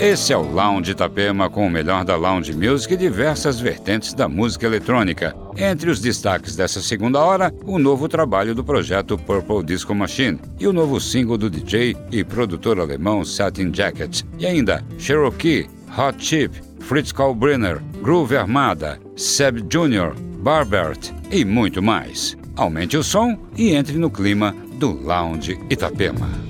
Esse é o Lounge Itapema com o melhor da lounge music e diversas vertentes da música eletrônica. Entre os destaques dessa segunda hora, o novo trabalho do projeto Purple Disco Machine e o novo single do DJ e produtor alemão Satin Jacket. E ainda Cherokee, Hot Chip, Fritz Kalbrenner, Groove Armada, Seb Jr., Barbert e muito mais. Aumente o som e entre no clima do Lounge Itapema.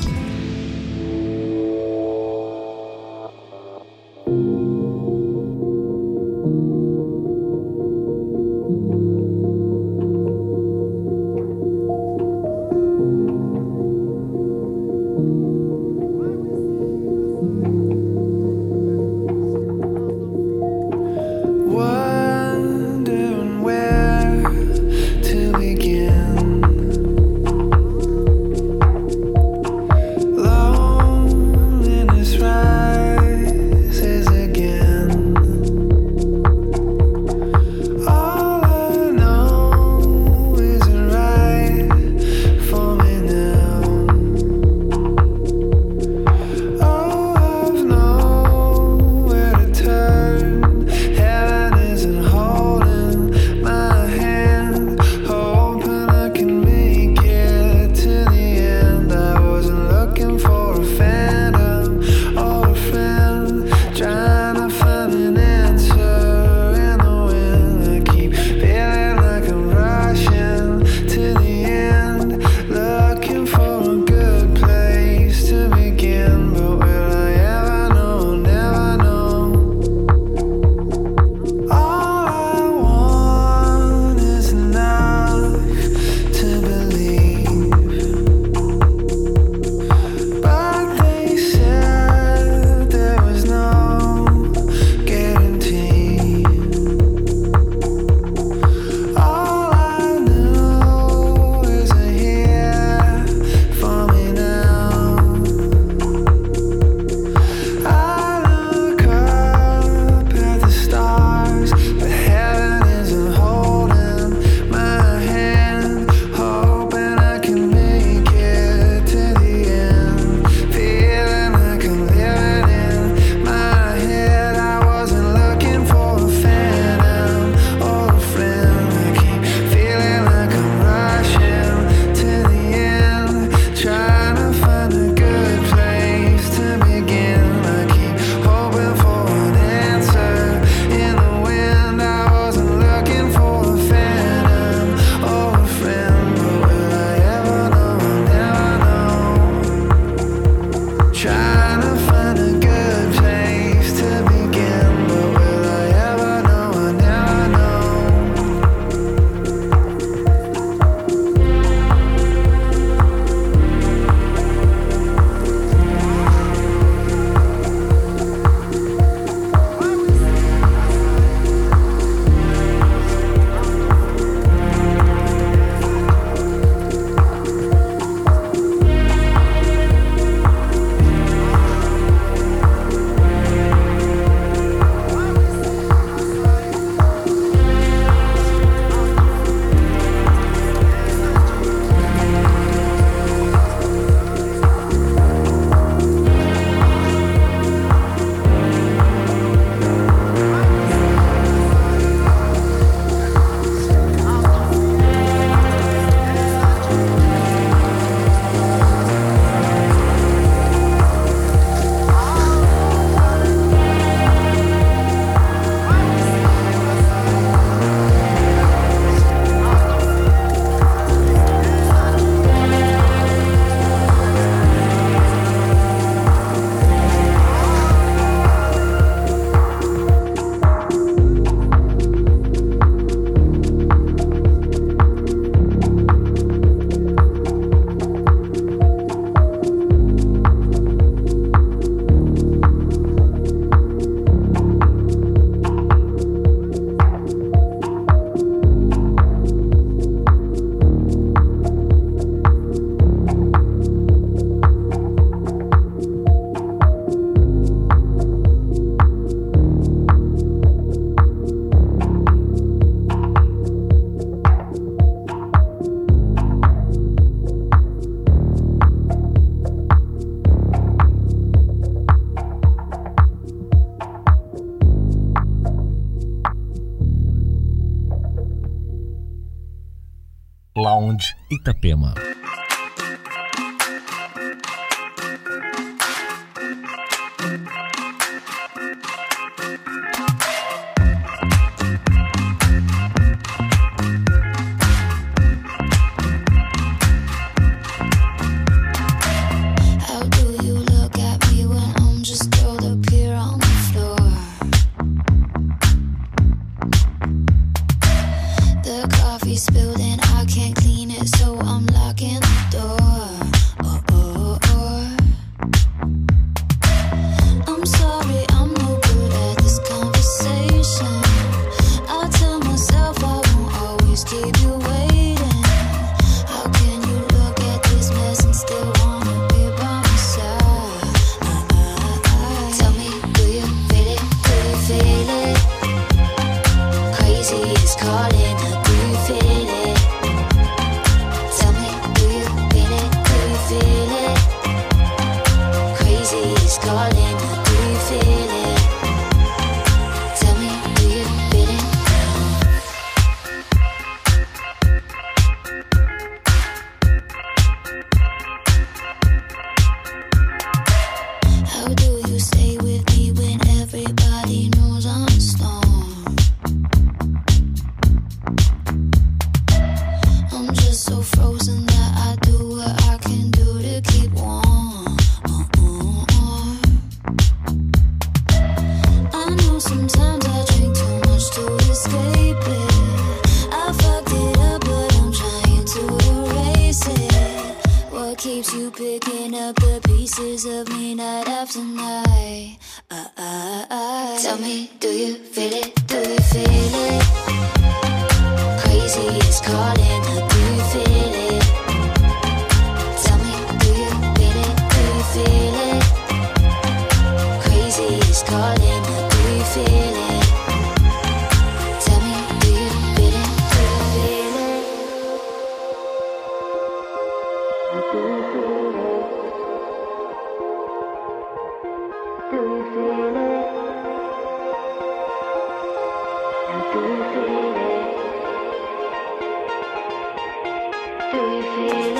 Do you feel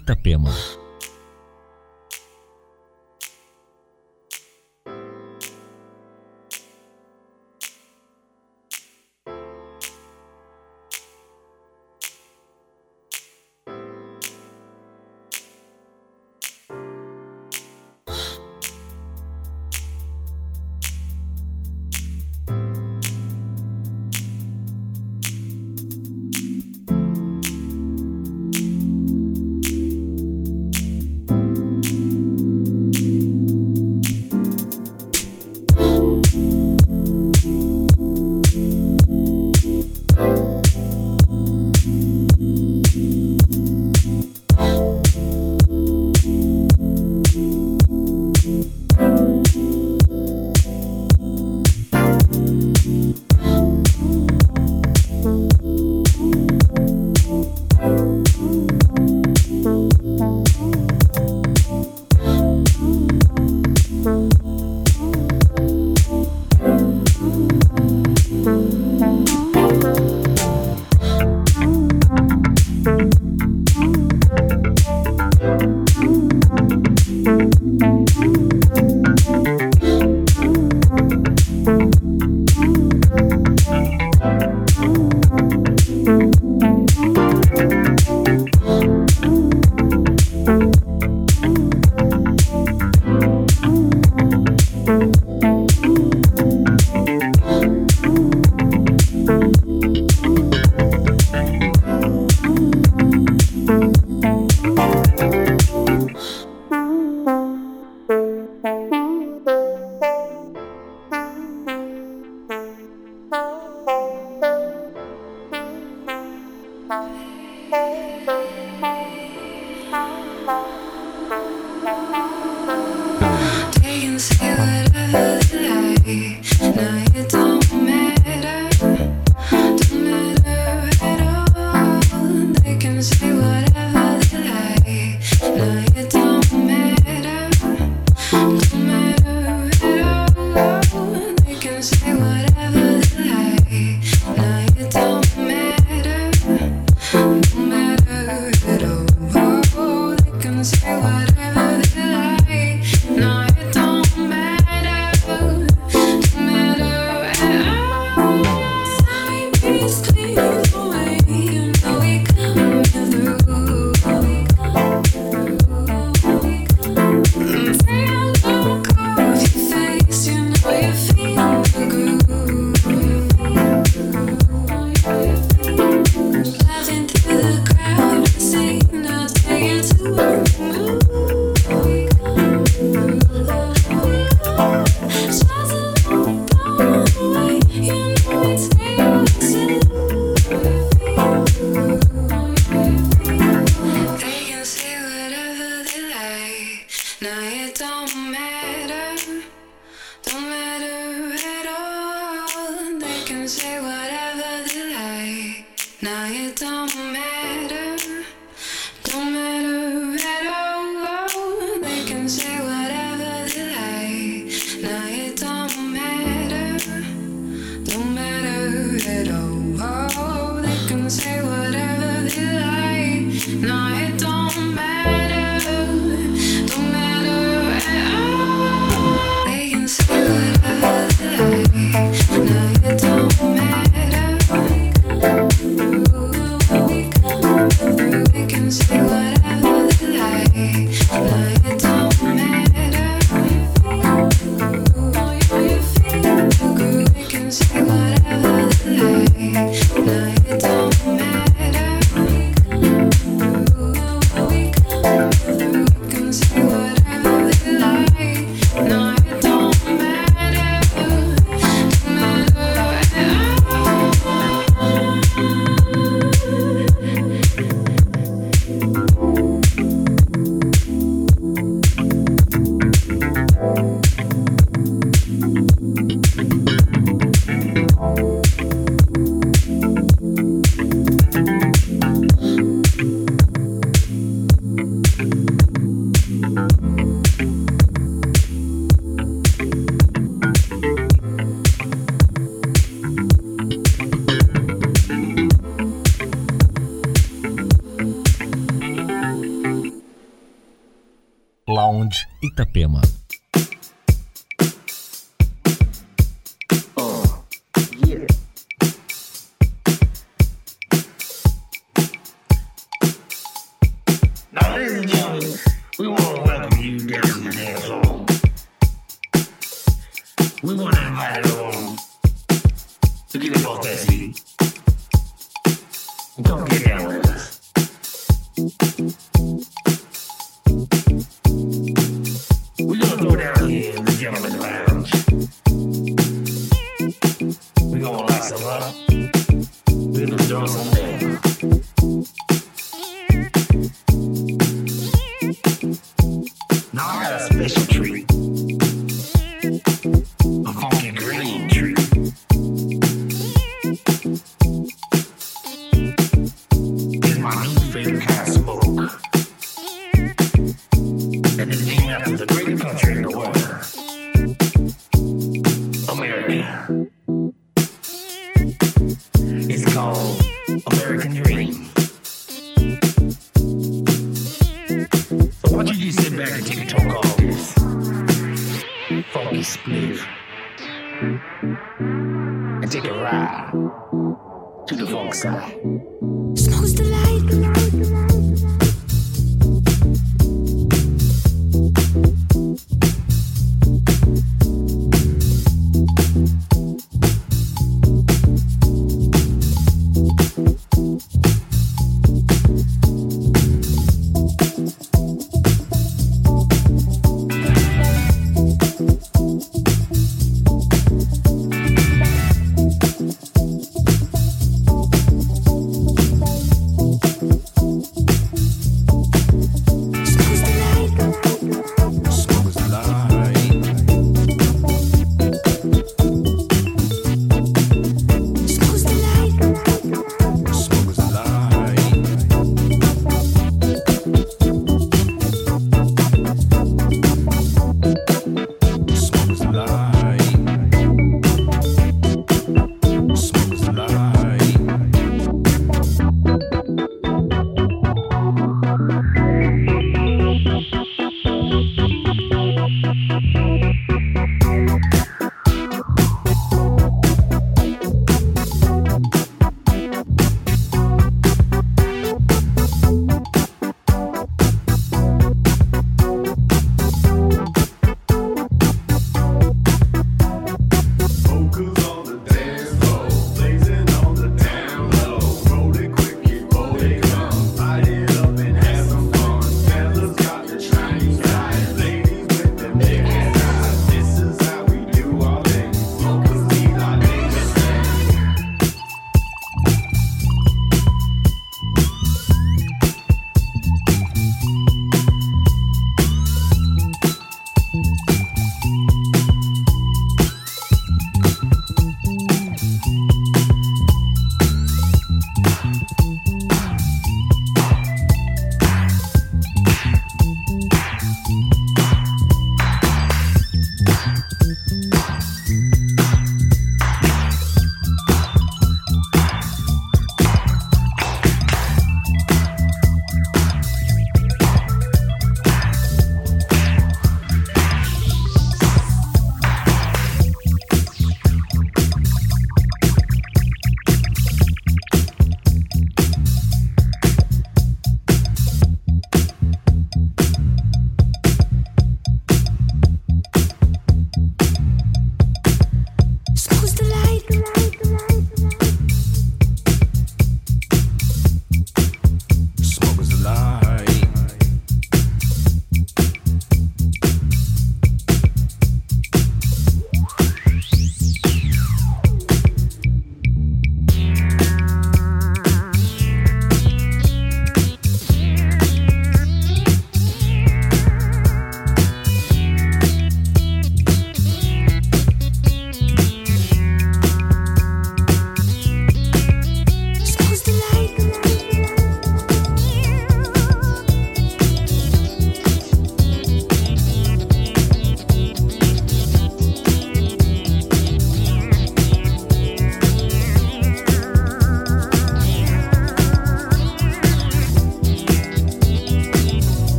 Itapema. Itapema.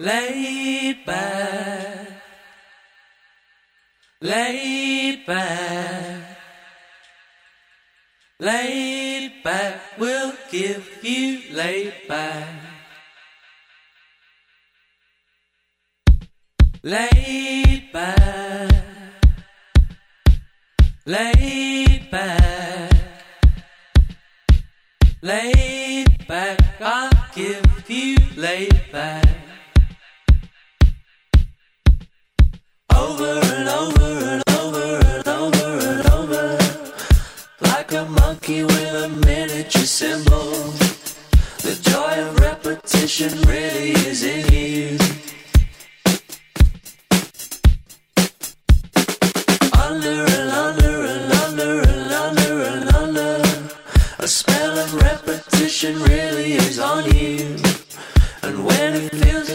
Laid back. Laid back. Laid back. We'll give you laid back. Laid back. Laid back. Laid back. I'll give you laid back.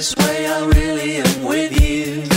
this way, I really am with you.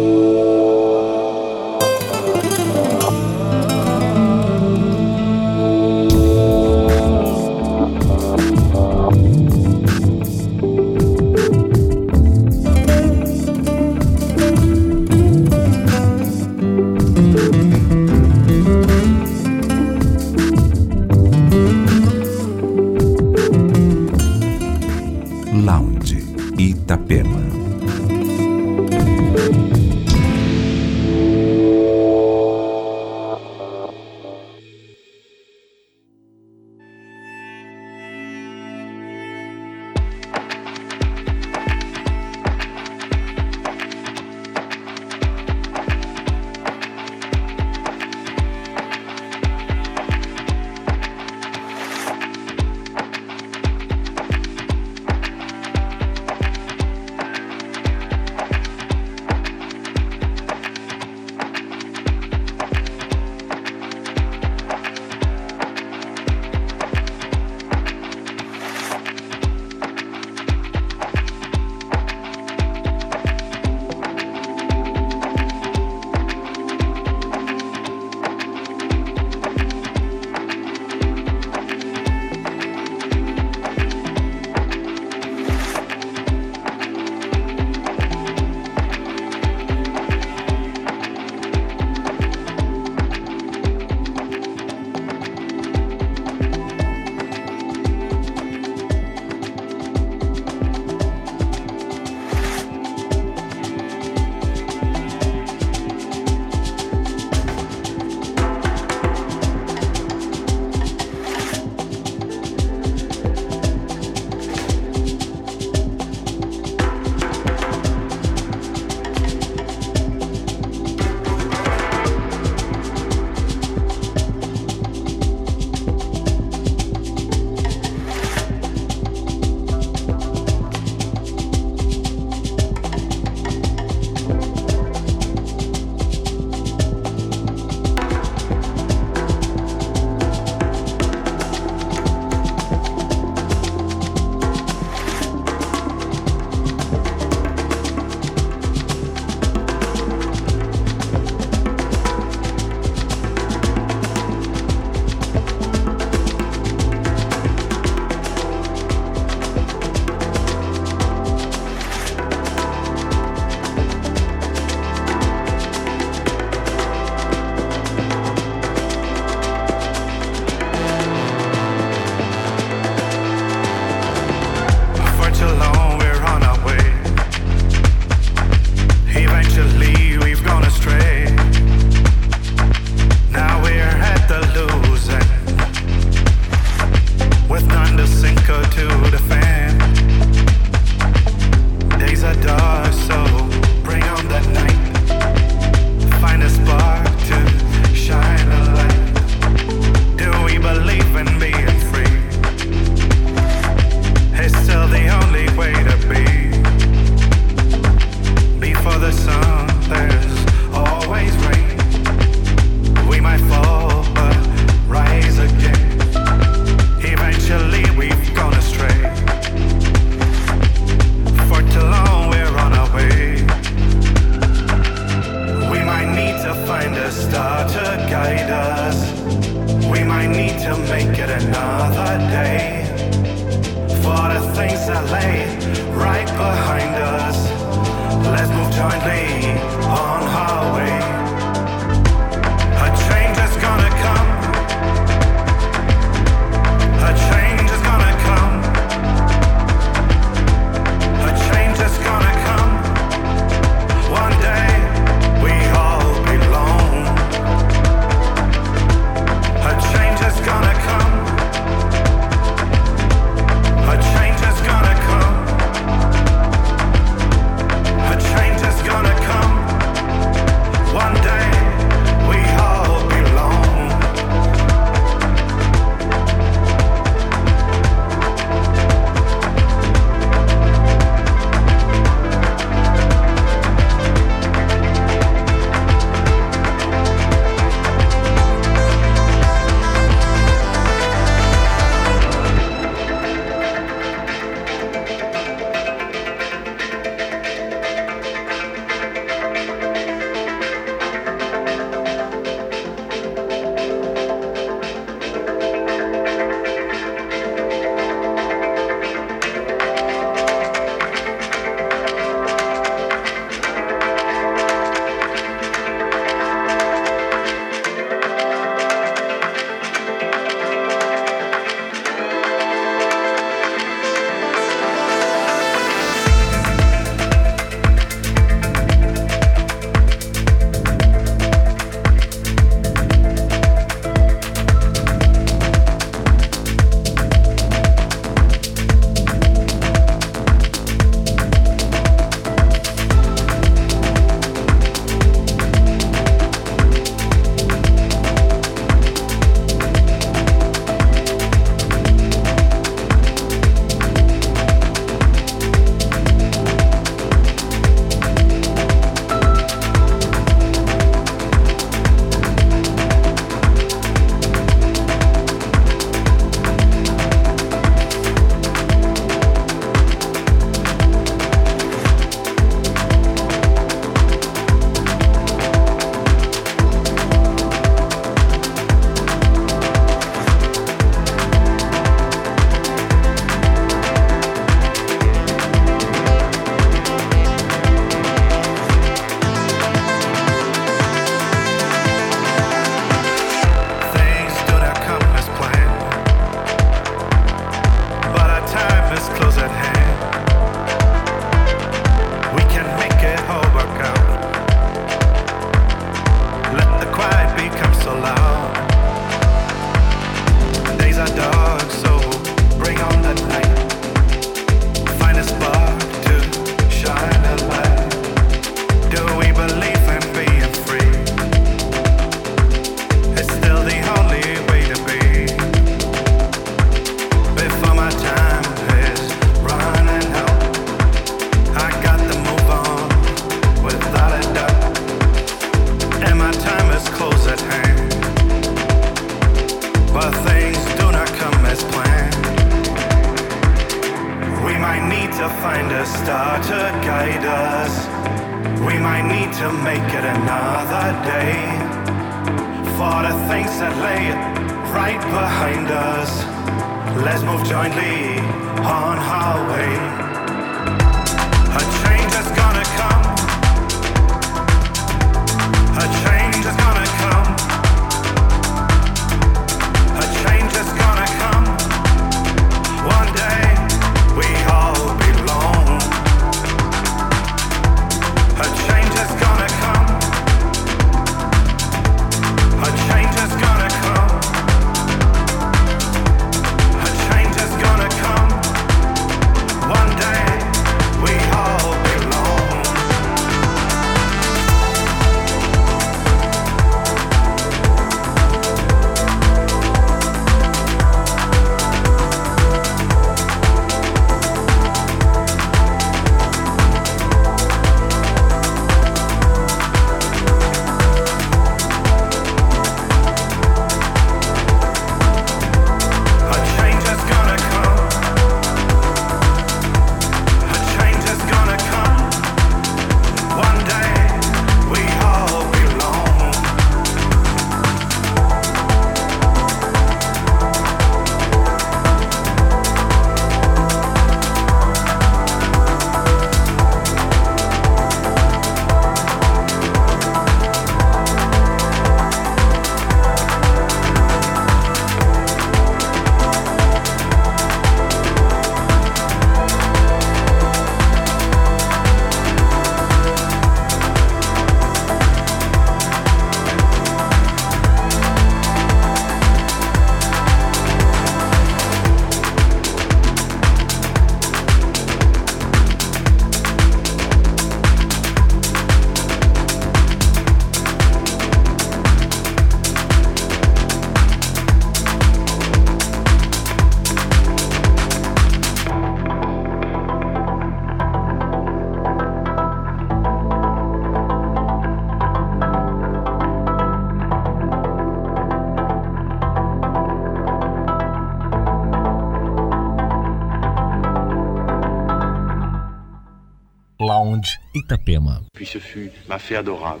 Ce fut ma fée adorable.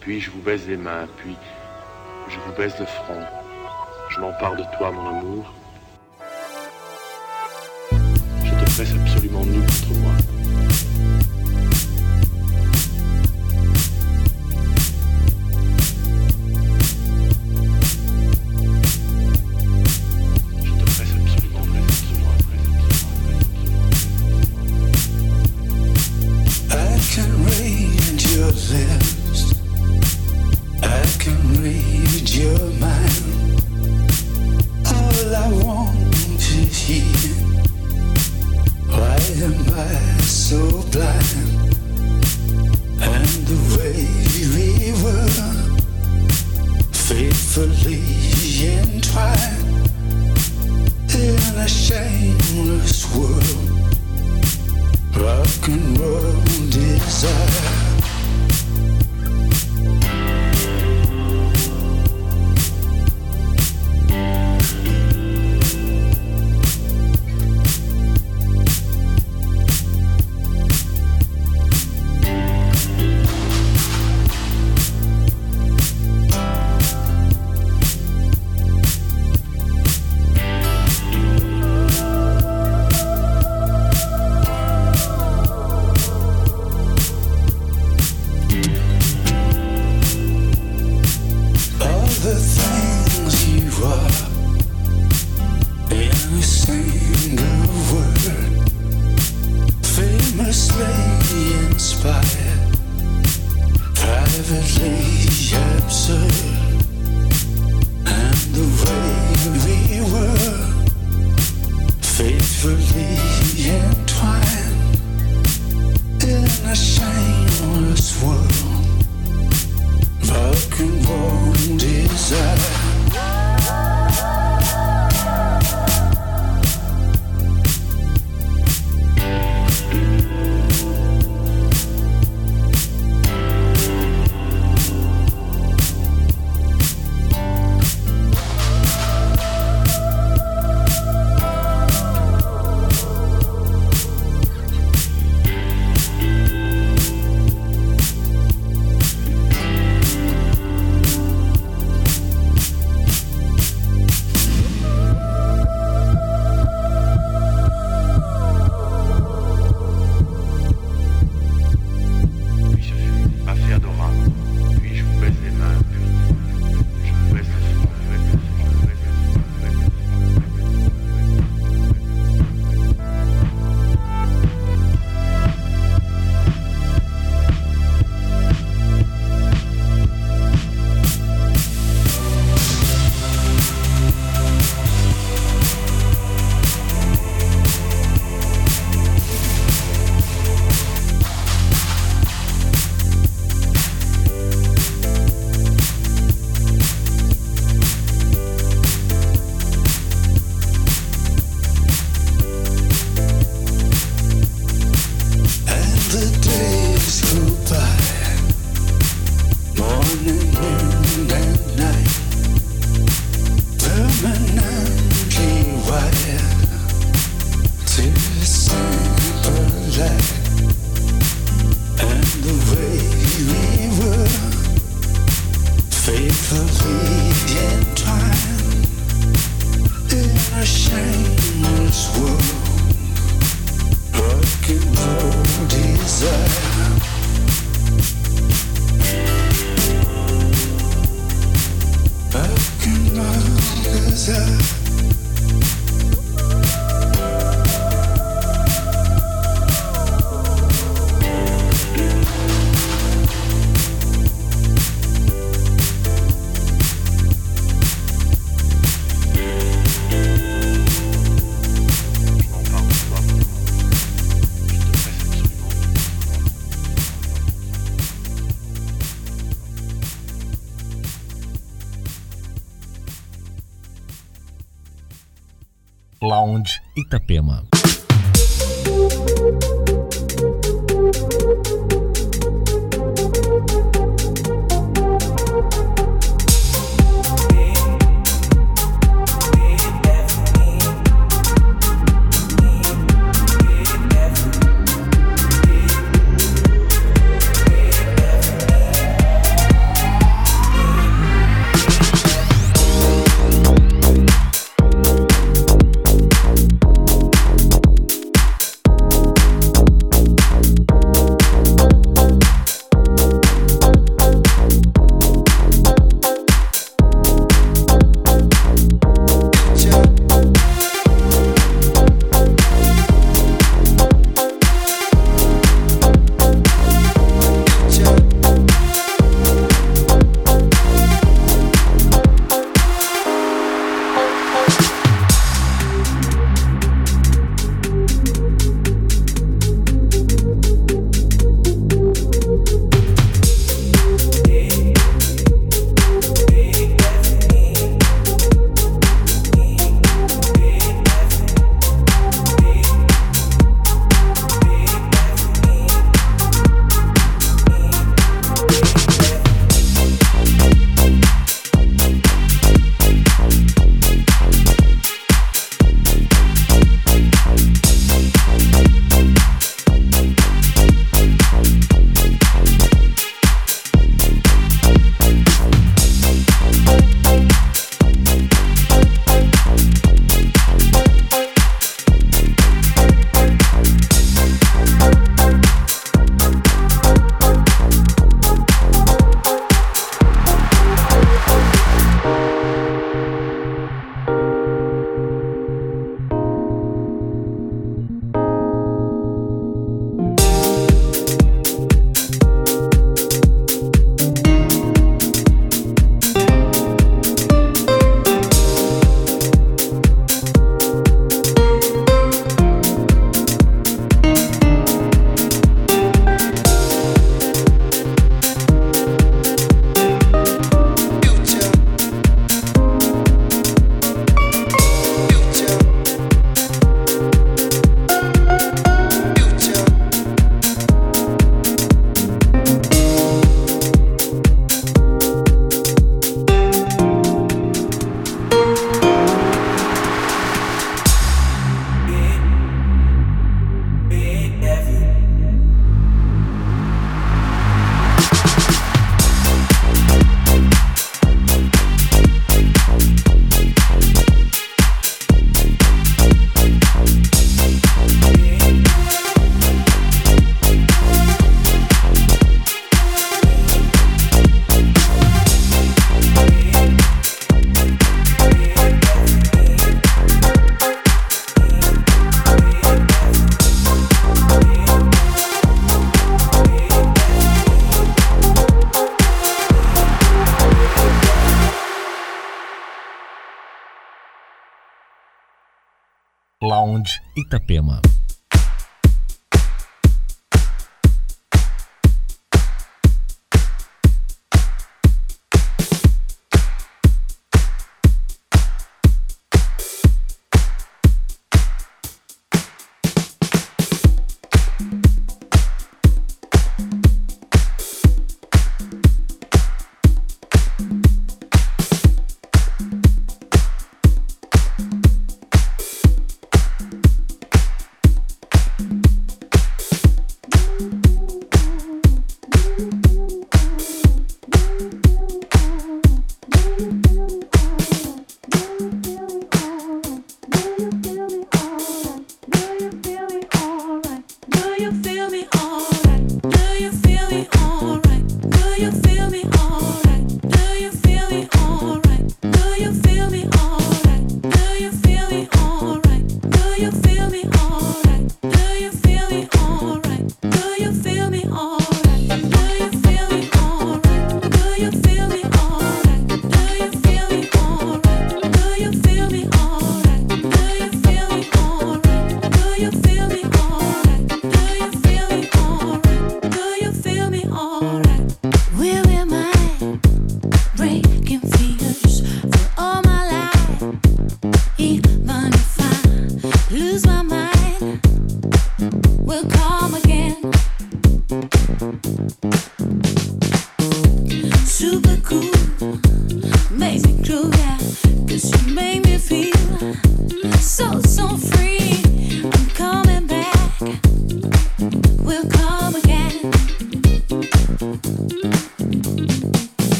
Puis je vous baise les mains, puis je vous baise le front. Je m'empare de toi, mon amour. Je te presse absolument nu contre moi.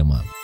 проблема.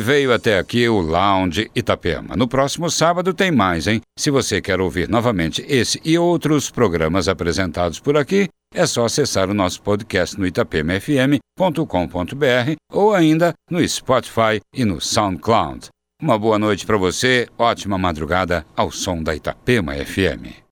Veio até aqui o Lounge Itapema. No próximo sábado tem mais, hein? Se você quer ouvir novamente esse e outros programas apresentados por aqui, é só acessar o nosso podcast no itapemafm.com.br ou ainda no Spotify e no SoundCloud. Uma boa noite para você, ótima madrugada ao som da Itapema FM.